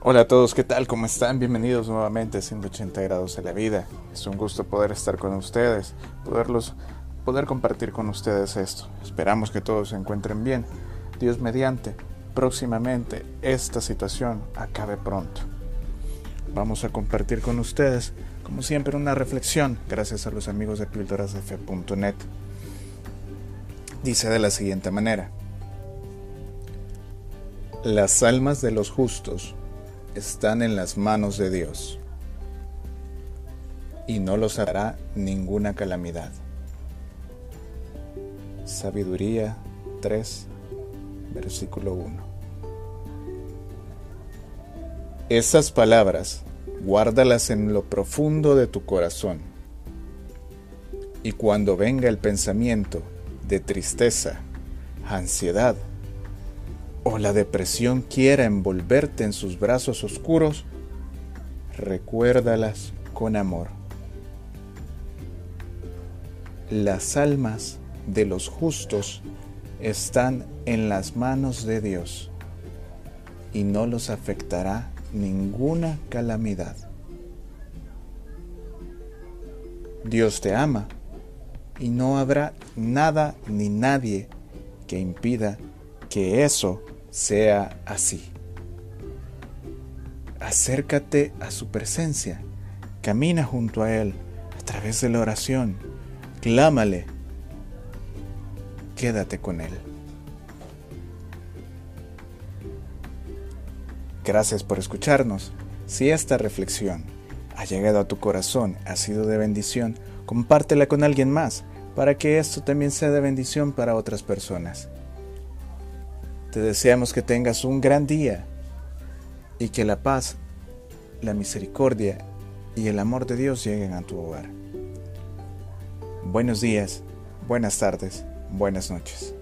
Hola a todos, ¿qué tal? ¿Cómo están? Bienvenidos nuevamente a 180 grados de la vida. Es un gusto poder estar con ustedes, poderlos, poder compartir con ustedes esto. Esperamos que todos se encuentren bien. Dios mediante, próximamente esta situación acabe pronto. Vamos a compartir con ustedes, como siempre, una reflexión gracias a los amigos de píldorasdefe.net. Dice de la siguiente manera. Las almas de los justos están en las manos de Dios y no los hará ninguna calamidad. Sabiduría 3, versículo 1. Esas palabras guárdalas en lo profundo de tu corazón y cuando venga el pensamiento de tristeza, ansiedad, o la depresión quiera envolverte en sus brazos oscuros, recuérdalas con amor. Las almas de los justos están en las manos de Dios y no los afectará ninguna calamidad. Dios te ama y no habrá nada ni nadie que impida que eso sea así. Acércate a su presencia, camina junto a Él a través de la oración, clámale, quédate con Él. Gracias por escucharnos. Si esta reflexión ha llegado a tu corazón, ha sido de bendición, compártela con alguien más para que esto también sea de bendición para otras personas. Te deseamos que tengas un gran día y que la paz, la misericordia y el amor de Dios lleguen a tu hogar. Buenos días, buenas tardes, buenas noches.